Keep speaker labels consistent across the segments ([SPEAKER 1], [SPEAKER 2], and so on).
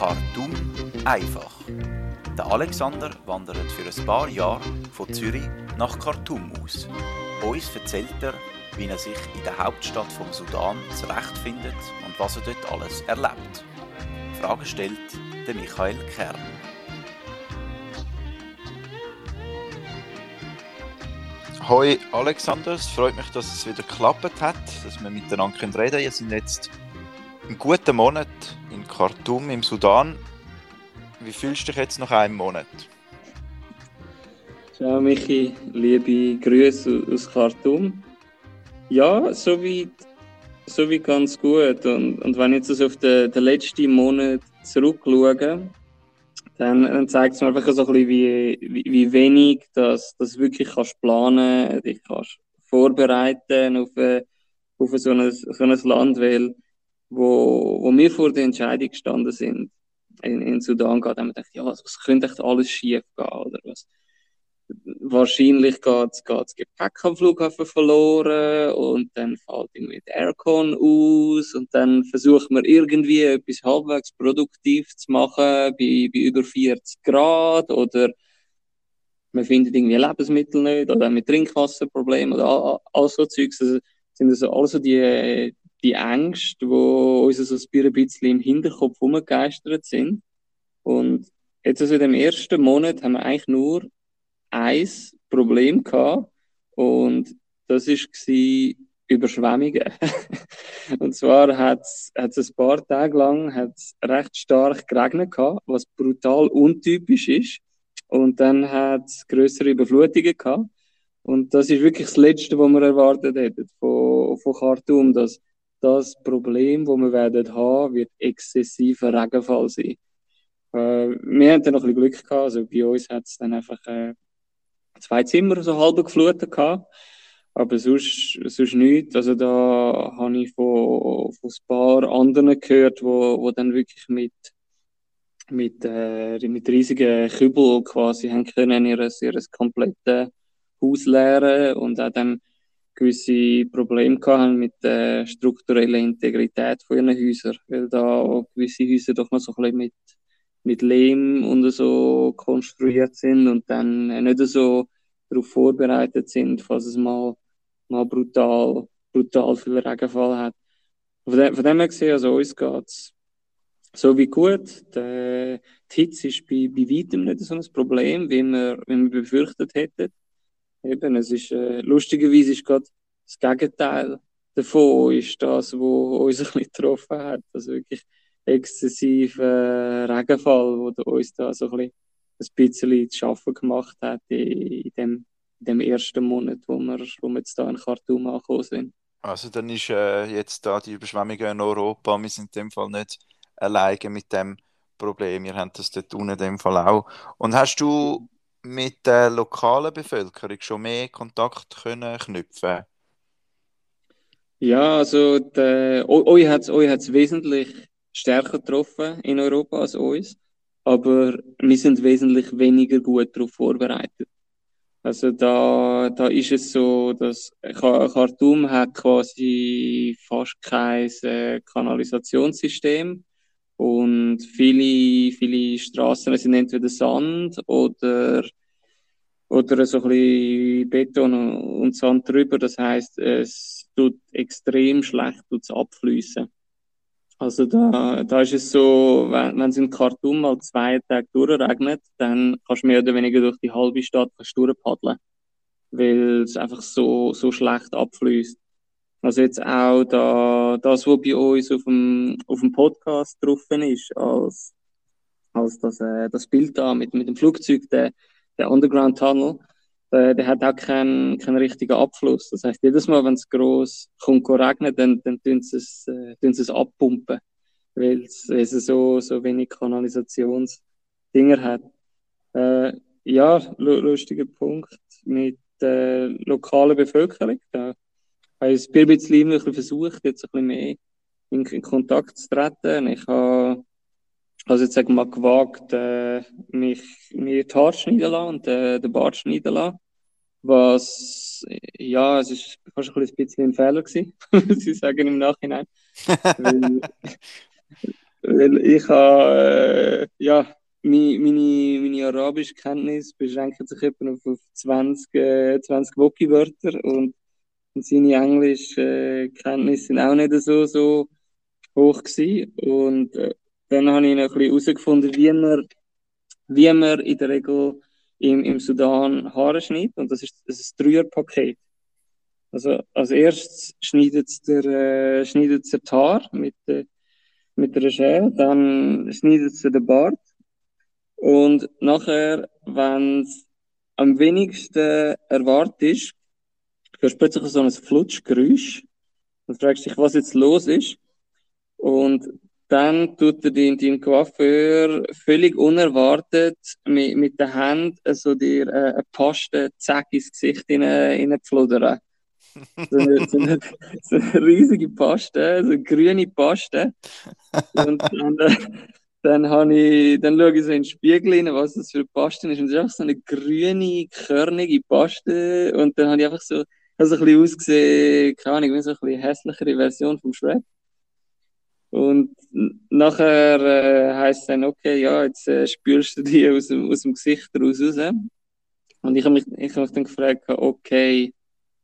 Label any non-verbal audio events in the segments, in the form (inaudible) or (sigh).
[SPEAKER 1] Khartoum einfach. Der Alexander wandert für ein paar Jahre von Zürich nach Khartoum aus. Uns erzählt er, wie er sich in der Hauptstadt vom Sudan zurechtfindet und was er dort alles erlebt. Fragen stellt der Michael Kern. Hoi Alexander, es freut mich, dass es wieder geklappt hat, dass wir miteinander reden können. Wir sind jetzt einen guten Monat in Khartoum im Sudan. Wie fühlst du dich jetzt nach einem Monat?
[SPEAKER 2] Ciao Michi, liebe Grüße aus Khartoum. Ja, soweit so wie ganz gut. Und, und wenn ich jetzt auf den, den letzten Monat zurückschaue, dann, dann zeigt es mir einfach so ein bisschen, wie, wie, wie wenig das, das wirklich kannst planen, dich kannst vorbereiten auf, auf so, ein, so ein Land, weil wo, wo wir vor der Entscheidung gestanden sind, in, in Sudan geht, haben wir gedacht, ja, was könnte echt alles schief gehen, oder was? Wahrscheinlich geht das Gepäck am Flughafen verloren und dann fällt irgendwie der Aircon aus und dann versucht man irgendwie etwas halbwegs produktiv zu machen bei, bei über 40 Grad oder man findet irgendwie Lebensmittel nicht oder mit Trinkwasserproblemen oder all, all so Zeugs. Also sind das also die, die Ängste, die uns so ein bisschen im Hinterkopf rumgegeistert sind. Und jetzt also in dem ersten Monat haben wir eigentlich nur ein Problem gehabt. Und das war Überschwemmungen. (laughs) und zwar hat es ein paar Tage lang hat's recht stark geregnet gehabt, was brutal untypisch ist. Und dann hat es größere Überflutungen gehabt. Und das ist wirklich das Letzte, was wir erwartet hätten von, von Khartoum, dass das Problem, das wir werden haben, wird exzessiver Regenfall sein. Äh, wir haben dann noch ein bisschen Glück gehabt. Also bei uns hat es dann einfach äh, zwei Zimmer so halb geflutet gehabt. Aber sonst, sonst nichts. Also da habe ich von, von ein paar anderen gehört, wo, wo dann wirklich mit, mit, äh, mit riesigen Kübel quasi haben können ihr, ihr komplette Haus leeren und auch dann gewisse Probleme haben mit der strukturellen Integrität von ihren Häusern, weil da gewisse Häuser doch noch so ein bisschen mit, mit Lehm und so konstruiert sind und dann nicht so darauf vorbereitet sind, falls es mal, mal brutal, brutal viel Regenfall hat. Von dem, von dem her gesehen, also uns geht's so wie gut. Die, die Hitze ist bei, bei weitem nicht so ein Problem, wie wir, wie wir befürchtet hätten. Eben, es ist, äh, lustigerweise ist gerade das Gegenteil davon ist das, was uns ein getroffen hat. Also wirklich exzessiver äh, Regenfall, der uns da so ein bisschen, zu schaffen gemacht hat in, in, dem, in dem ersten Monat, wo wir, wo wir jetzt da in Khartoum angekommen sind.
[SPEAKER 1] Also dann ist äh, jetzt da die Überschwemmungen in Europa, wir sind in dem Fall nicht alleine mit dem Problem, wir haben das dort unten in dem Fall auch. Und hast du mit der lokalen Bevölkerung schon mehr Kontakt können knüpfen
[SPEAKER 2] Ja, also euch hat es wesentlich stärker getroffen in Europa als uns, aber wir sind wesentlich weniger gut darauf vorbereitet. Also da, da ist es so, dass Khartoum hat quasi fast kein äh, Kanalisationssystem und viele, viele Straßen sind entweder Sand oder, oder so ein bisschen Beton und Sand drüber. Das heißt, es tut extrem schlecht tut's abfließen. Also da, da ist es so, wenn, wenn es in Khartoum mal zwei Tage durchregnet, dann kannst du mehr oder weniger durch die halbe Stadt durchpaddeln. Weil es einfach so, so schlecht abfließt. Also jetzt auch da, das, was bei uns auf dem, auf dem Podcast drauf ist, als, als das, äh, das Bild da mit, mit dem Flugzeug, der, der Underground Tunnel, der, der hat auch keinen, keinen richtigen Abfluss. Das heißt, jedes Mal, wenn es groß kommt, regnet, dann, dann tun sie es, äh, tun sie es abpumpen, weil es, so, so wenig Kanalisationsdinger hat. Äh, ja, lustiger Punkt mit der lokalen Bevölkerung. Da habe ich ein bisschen versucht, jetzt ein bisschen mehr in, in Kontakt zu treten. Ich habe also jetzt sagen wir mal gewagt, äh, mich mir die Haare schneiden lassen und äh, den Bart schneiden lassen. Was, ja, es ist fast ein bisschen ein Fehler gewesen, (laughs) muss ich sagen im Nachhinein. weil, Weil ich habe, äh, ja, meine, meine, meine arabische Kenntnis beschränkt sich etwa auf 20, äh, 20 Woki-Wörter und seine englische äh, sind auch nicht so, so hoch gewesen. Und äh, dann habe ich noch ein bisschen herausgefunden, wie man, wie man in der Regel im, im Sudan Haare schneidet. Und das ist, das ist ein Dreierpaket. Also als erstes schneidet es der, äh, schneidet der Haar mit, äh, mit der Schere, dann schneidet es den Bart und nachher, wenn es am wenigsten erwartet hörst du plötzlich so ein Flutschgeräusch und fragst dich, was jetzt los ist. Und dann tut er dein, dein Coiffeur völlig unerwartet mit, mit der Hand so dir äh, eine Paste zack ins Gesicht hineinpfludern. So eine, so, eine, so eine riesige Paste, so eine grüne Paste. Und dann, äh, dann, ich, dann schaue ich so in den Spiegel rein, was das für eine Paste ist. Und es ist einfach so eine grüne, körnige Paste. Und dann habe ich einfach so, also ein bisschen ausgesehen, keine Ahnung, wie so ein hässlichere Version vom Shrek. Und nachher äh, heisst es dann, okay, ja, jetzt äh, spürst du die aus dem, aus dem Gesicht raus. raus. Und ich habe mich, ich hab mich dann gefragt, okay,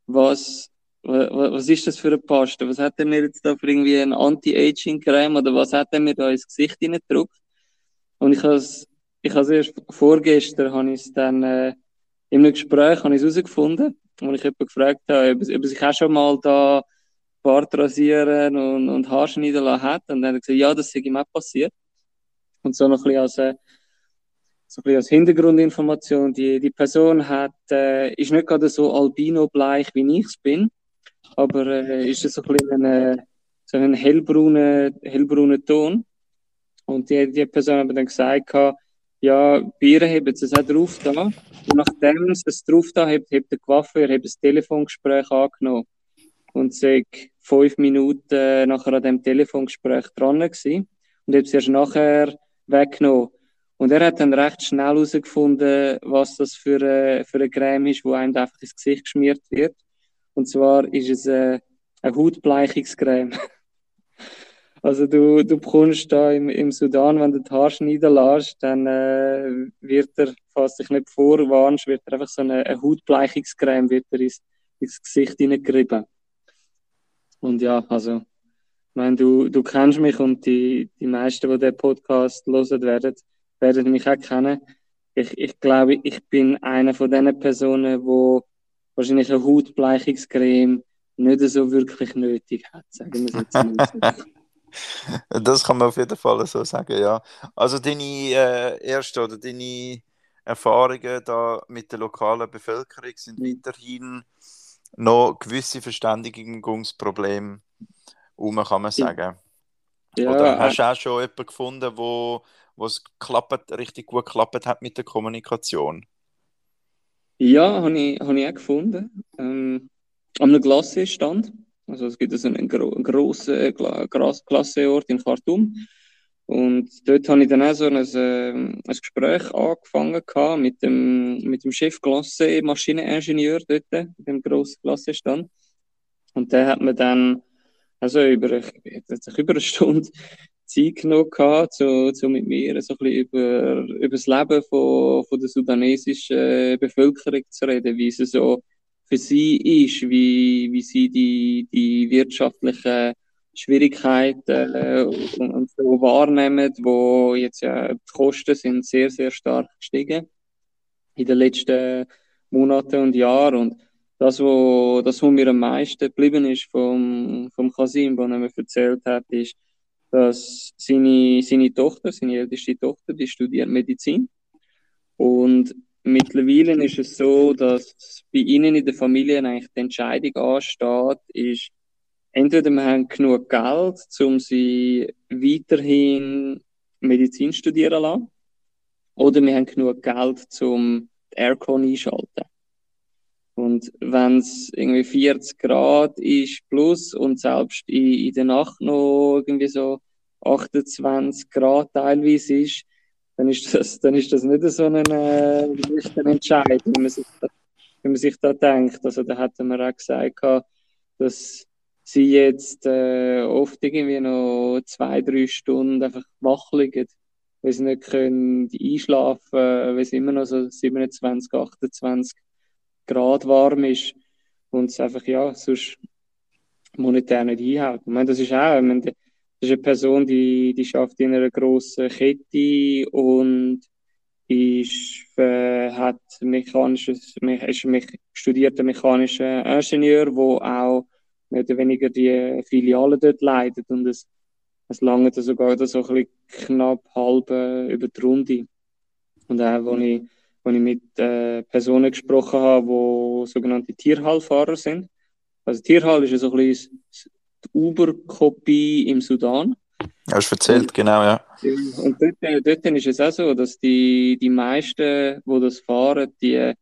[SPEAKER 2] was, was, was ist das für eine Paste? Was hat er mir jetzt da für irgendwie ein Anti-Aging-Creme oder was hat er mir da ins Gesicht hineingedruckt? Und ich habe ich erst vorgestern habe ich es dann äh, in einem Gespräch habe ich herausgefunden, wo ich jemanden gefragt habe, ob, er sich auch schon mal da Bart rasieren und, und Haarschneiden lassen hat. Und dann hat er gesagt, ja, das ist ihm auch passiert. Und so noch ein bisschen als, äh, so ein bisschen als Hintergrundinformation. Die, die Person hat, äh, ist nicht gerade so albino-bleich, wie ich es bin, aber äh, ist so ein bisschen ein, so ein hellbrauner, hellbrauner Ton. Und die, die Person hat dann gesagt, ja, bei ihr haben sie es auch drauf da. Und nachdem sie es drauf da hat, hat der Coiffeur das Telefongespräch angenommen. Und sei fünf Minuten nachher an dem Telefongespräch dran gewesen. Und hat es erst nachher weggenommen. Und er hat dann recht schnell herausgefunden, was das für eine, für eine Creme ist, wo einem einfach ins Gesicht geschmiert wird. Und zwar ist es eine, eine Hautbleichungscreme. (laughs) Also du, du bekommst da im, im Sudan, wenn du die Haare schneiden lässt, dann äh, wird er, falls dich nicht vorwarnst, wird er einfach so eine, eine Hautbleichungscreme wird er ins, ins Gesicht hineingerieben. Und ja, also, ich meine, du, du kennst mich und die, die meisten, die den Podcast hören werden, werden mich auch kennen. Ich, ich glaube, ich bin einer von den Personen, wo wahrscheinlich eine Hautbleichungscreme nicht so wirklich nötig hat, sagen wir es jetzt mal (laughs)
[SPEAKER 1] Das kann man auf jeden Fall so sagen, ja. Also deine äh, erste oder deine Erfahrungen da mit der lokalen Bevölkerung sind mhm. weiterhin noch gewisse Verständigungsprobleme um, kann man sagen. Ja, oder hast du auch schon jemanden gefunden, wo es klappt, richtig gut geklappt hat mit der Kommunikation?
[SPEAKER 2] Ja, habe ich, hab ich auch gefunden. Ähm, an einem Glasseestand. Also es gibt also einen, gro grossen äh, Klasseort in Khartoum. Und dort habe ich dann auch so ein, äh, ein Gespräch angefangen mit dem, mit dem Chef Klasse Maschineningenieur dort, dem grossen Klassenstand. Und der hat mir dann also über, (laughs) über eine Stunde Zeit genommen gehabt, so, so mit mir so ein bisschen über, über das Leben von, von der sudanesischen Bevölkerung zu reden, wie es so für sie ist, wie, wie sie die, die wirtschaftlichen Schwierigkeiten äh, und, und so wahrnehmen, wo jetzt ja die Kosten sind sehr, sehr stark gestiegen in den letzten Monaten und Jahren. Und das, wo, das, was mir am meisten geblieben ist vom, vom Kasim, was er mir erzählt hat, ist, dass seine, seine Tochter, seine älteste Tochter, die studiert Medizin. Und Mittlerweile ist es so, dass bei Ihnen in der Familie eigentlich die Entscheidung ansteht, ist, entweder wir haben genug Geld, um sie weiterhin Medizin studieren zu lassen, oder wir haben genug Geld, um die Aircon einschalten. Und wenn es irgendwie 40 Grad ist plus und selbst in, in der Nacht noch irgendwie so 28 Grad teilweise ist, dann ist das, dann ist das nicht so ein äh, Entscheid, wenn man, sich da, wenn man sich da denkt. Also da hätten wir auch gesagt, dass sie jetzt äh, oft irgendwie noch zwei, drei Stunden einfach wach liegen, weil sie nicht können einschlafen weil es immer noch so 27, 28 Grad warm ist und es einfach, ja, sonst monetär nicht einhält. Ich meine, das ist auch, ich meine, das ist eine Person, die, die schafft in einer grossen Kette und ist, äh, hat mechanisches, ist ein studierter mechanischer Ingenieur, der auch mehr oder weniger die Filiale dort leitet und es, es lange sogar so ein bisschen knapp halb äh, über die Runde. Und auch, wo ich, wo ich mit äh, Personen gesprochen habe, die sogenannte Tierhallfahrer sind. Also Tierhall ist ja so ein bisschen Uber-Kopie im Sudan.
[SPEAKER 1] Hast du erzählt, und, genau, ja.
[SPEAKER 2] Und dort, dort ist es auch so, dass die, die meisten, die das fahren, die,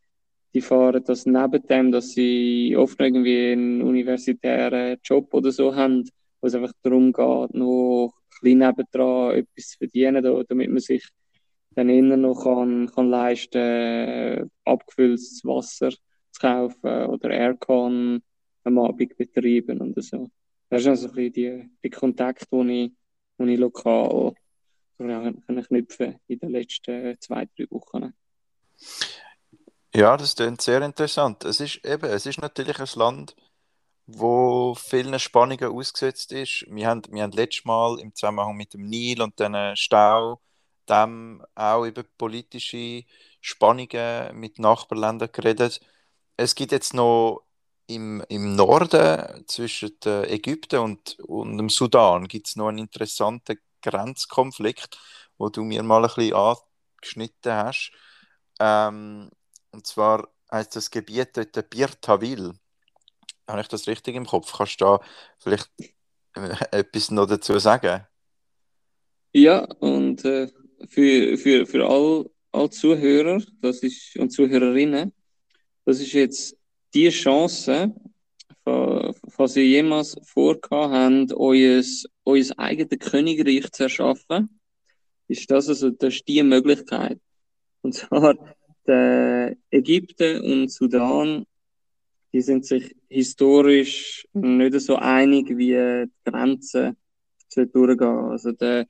[SPEAKER 2] die fahren das neben dem, dass sie oft irgendwie einen universitären Job oder so haben, wo es einfach darum geht, noch ein bisschen nebendran etwas zu verdienen, damit man sich dann innen noch kann, kann leisten, abgefülltes Wasser zu kaufen oder Aircon am Abend betreiben und so. Das ist also ein bisschen die, die Kontakte, die ich, ich lokal knüpfen in den letzten zwei, drei Wochen.
[SPEAKER 1] Ja, das klingt sehr interessant. Es ist eben, es ist natürlich ein Land, wo vielen Spannungen ausgesetzt ist. Wir haben, wir haben letztes Mal im Zusammenhang mit dem Nil und den Stau dem auch über politische Spannungen mit Nachbarländern geredet. Es gibt jetzt noch im, im Norden zwischen Ägypten und, und dem Sudan gibt es noch einen interessanten Grenzkonflikt, wo du mir mal ein bisschen angeschnitten hast. Ähm, und zwar heißt das Gebiet dort Birtaville. Habe ich das richtig im Kopf? Kannst du da vielleicht äh, etwas noch dazu sagen?
[SPEAKER 2] Ja, und äh, für, für, für all, all Zuhörer das ist, und Zuhörerinnen, das ist jetzt die Chance, falls ihr jemals vorgehabt habt, euer, euer eigenes Königreich zu erschaffen, ist das also das ist die Möglichkeit. Und zwar Ägypten und Sudan, die sind sich historisch nicht so einig, wie die Grenzen durchgehen. Also der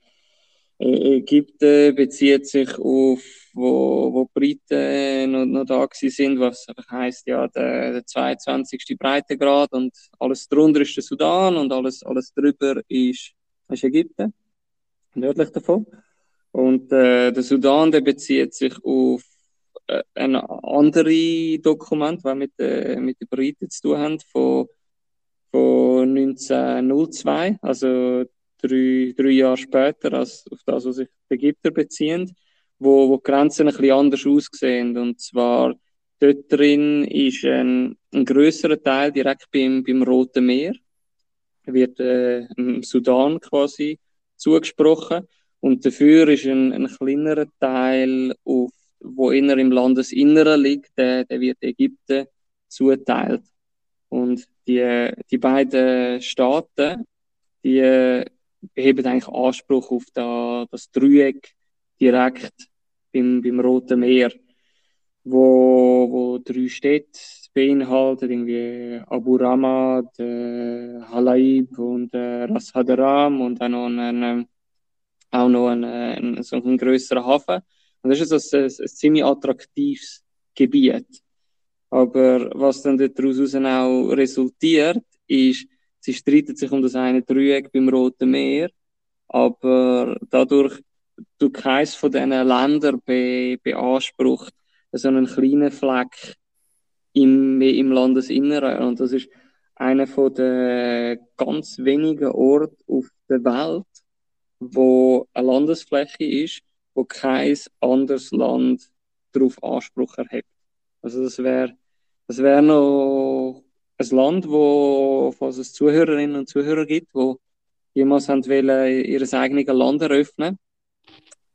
[SPEAKER 2] Ägypten bezieht sich auf, wo, wo die Briten noch, noch da sind, was heißt ja der, der 22. Breitengrad und alles drunter ist der Sudan und alles, alles drüber ist, ist Ägypten, nördlich davon. Und äh, der Sudan, der bezieht sich auf äh, ein anderes Dokument, das mit, äh, mit den Briten zu tun hat, von, von 1902, also drei, drei Jahre später, als auf das, was sich die Ägypter beziehen, wo, wo die Grenzen ein bisschen anders aussehen. Und zwar dort drin ist ein, ein größerer Teil direkt beim, beim Roten Meer, wird äh, im Sudan quasi zugesprochen. Und dafür ist ein, ein kleinerer Teil, auf, wo inner im Landesinneren liegt, der, der wird Ägypten zuteilt. Und die, die beiden Staaten, die beheben eigentlich Anspruch auf da, das Dreieck direkt beim, beim Roten Meer, wo, wo drei Städte beinhaltet, irgendwie Abu Ramad, äh, Halaib und äh, Ras Hadaram und dann noch einen, auch noch einen, einen, so einen größeren Hafen. Und das ist also ein, ein ziemlich attraktives Gebiet. Aber was dann daraus auch resultiert, ist, Sie streiten sich um das eine Dreieck beim Roten Meer, aber dadurch du keins von diesen Ländern be, beansprucht so einen kleinen Fleck im, im Landesinneren. Und das ist einer von den ganz wenigen Orten auf der Welt, wo eine Landesfläche ist, wo kein anderes Land darauf Anspruch erhebt. Also das wäre das wäre noch ein Land, wo, falls es Zuhörerinnen und Zuhörer gibt, wo jemals wollen, ihr eigenes Land eröffnen,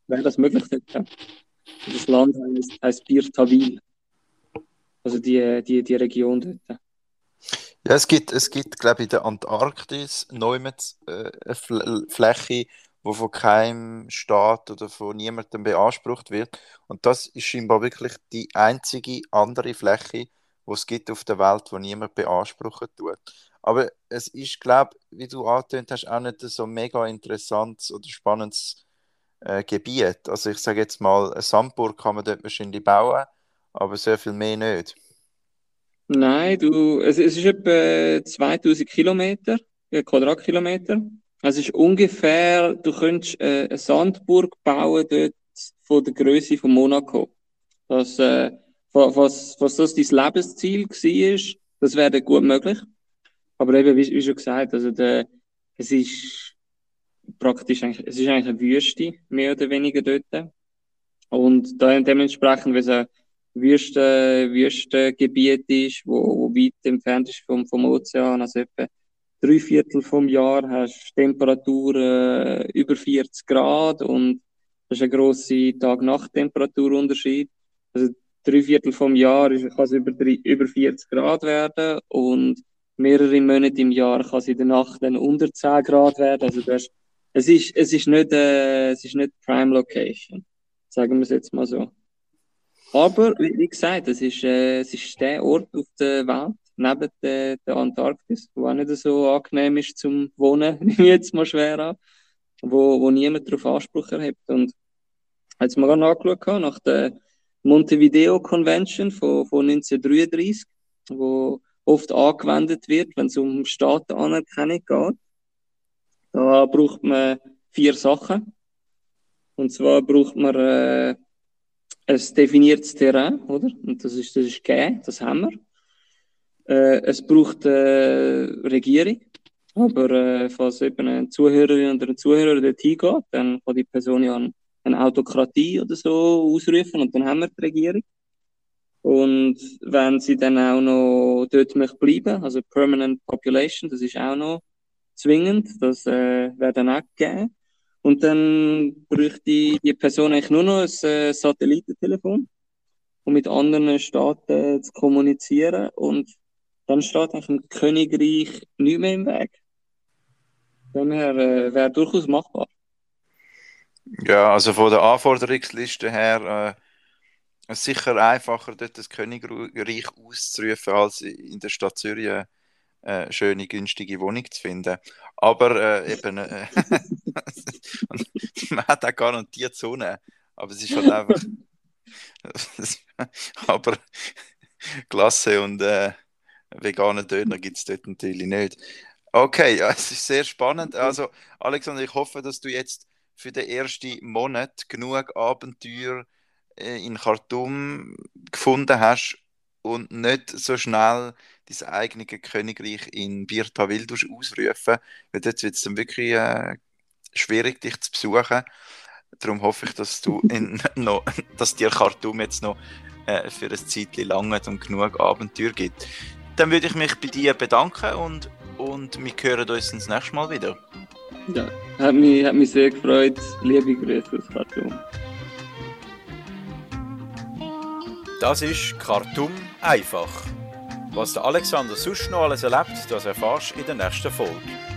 [SPEAKER 2] wäre das möglich dort. Das Land heißt, heißt Birtavil. Also die, die, die Region dort.
[SPEAKER 1] Ja, es gibt, es gibt glaube ich, in der Antarktis neu äh, eine Fläche, die von keinem Staat oder von niemandem beansprucht wird. Und das ist scheinbar wirklich die einzige andere Fläche, es gibt auf der Welt, wo niemand beanspruchen tut. Aber es ist, glaube wie du angetönt hast, auch nicht so mega interessantes oder spannendes äh, Gebiet. Also ich sage jetzt mal, eine Sandburg kann man dort wahrscheinlich bauen, aber sehr viel mehr nicht.
[SPEAKER 2] Nein, du, es, es ist etwa 2000 Kilometer, Quadratkilometer. Es ist ungefähr, du könntest äh, eine Sandburg bauen dort von der Größe von Monaco. Das, äh, was, was das dein Lebensziel war, das wäre gut möglich. Aber eben, wie, wie schon gesagt, also der, es ist praktisch eigentlich, es ist eigentlich eine Wüste, mehr oder weniger dort. Und da, dementsprechend, wenn es ein Wüste, Wüstengebiet ist, wo, wo weit entfernt ist vom, vom Ozean, also etwa drei Viertel vom Jahr hast du Temperaturen äh, über 40 Grad und das ist ein grosser Tag-Nacht-Temperaturunterschied. Also drei Viertel vom Jahr kann es über, über 40 Grad werden und mehrere Monate im Jahr kann es in der Nacht dann unter 10 Grad werden. Also du hast, es ist, es ist nicht, äh, es ist nicht Prime Location. Sagen wir es jetzt mal so. Aber, wie, gesagt, es ist, äh, es ist der Ort auf der Welt, neben der, der Antarktis, wo auch nicht so angenehm ist zum Wohnen, (laughs) nehme jetzt mal schwer an, wo, wo niemand darauf Anspruch erhebt. Und wir gerade angeschaut nach der Montevideo Convention von, von 1933, wo oft angewendet wird, wenn es um Staatenanerkennung geht, da braucht man vier Sachen. Und zwar braucht man äh, ein definiertes Terrain, oder? Und das ist, das ist gegeben, das haben wir. Äh, es braucht äh, Regierung. Aber äh, falls eben eine Zuhörerin oder ein Zuhörer dort hingeht, dann kann die Person ja eine Autokratie oder so ausrufen und dann haben wir die Regierung. Und wenn sie dann auch noch dort möchte bleiben, also Permanent Population, das ist auch noch zwingend, das äh, wäre dann auch gegeben. Und dann bräuchte die Person eigentlich nur noch ein äh, Satellitentelefon, um mit anderen Staaten äh, zu kommunizieren. Und dann steht eigentlich im Königreich nicht mehr im Weg. Daher äh, wäre durchaus machbar.
[SPEAKER 1] Ja, also von der Anforderungsliste her äh, sicher einfacher, dort das Königreich auszurufen, als in der Stadt Zürich eine äh, schöne, günstige Wohnung zu finden. Aber äh, eben, äh, (laughs) man hat auch garantiert Sonne, aber es ist halt einfach. (laughs) aber Klasse und äh, veganen Döner gibt es dort natürlich nicht. Okay, ja, es ist sehr spannend. Also, Alexander, ich hoffe, dass du jetzt für den ersten Monat genug Abenteuer äh, in Khartoum gefunden hast und nicht so schnell dein eigenes Königreich in Birta Wildus ausrufen, weil dort wird es dann wirklich äh, schwierig, dich zu besuchen. Darum hoffe ich, dass du in, (laughs) noch, dass dir Khartoum jetzt noch äh, für ein Zeitchen lange und genug Abenteuer gibt. Dann würde ich mich bei dir bedanken und, und wir hören uns das nächste Mal wieder.
[SPEAKER 2] Ja, hat mich, hat mich sehr gefreut. Liebe Grüße aus Khartoum.
[SPEAKER 1] Das ist Khartoum einfach. Was der Alexander sonst noch alles erlebt, das erfährst du in der nächsten Folge.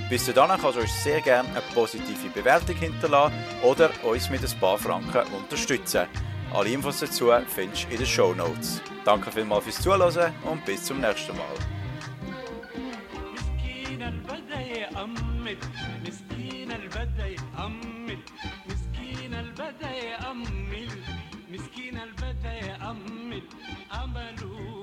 [SPEAKER 1] Bis dahin kannst du uns sehr gerne eine positive Bewertung hinterlassen oder uns mit ein paar Franken unterstützen. Alle Infos dazu findest du in den Show Notes. Danke vielmals fürs Zuhören und bis zum nächsten Mal. مسكين البدا يأمل مسكين البدا يأمل مسكين البدا يأمل أمله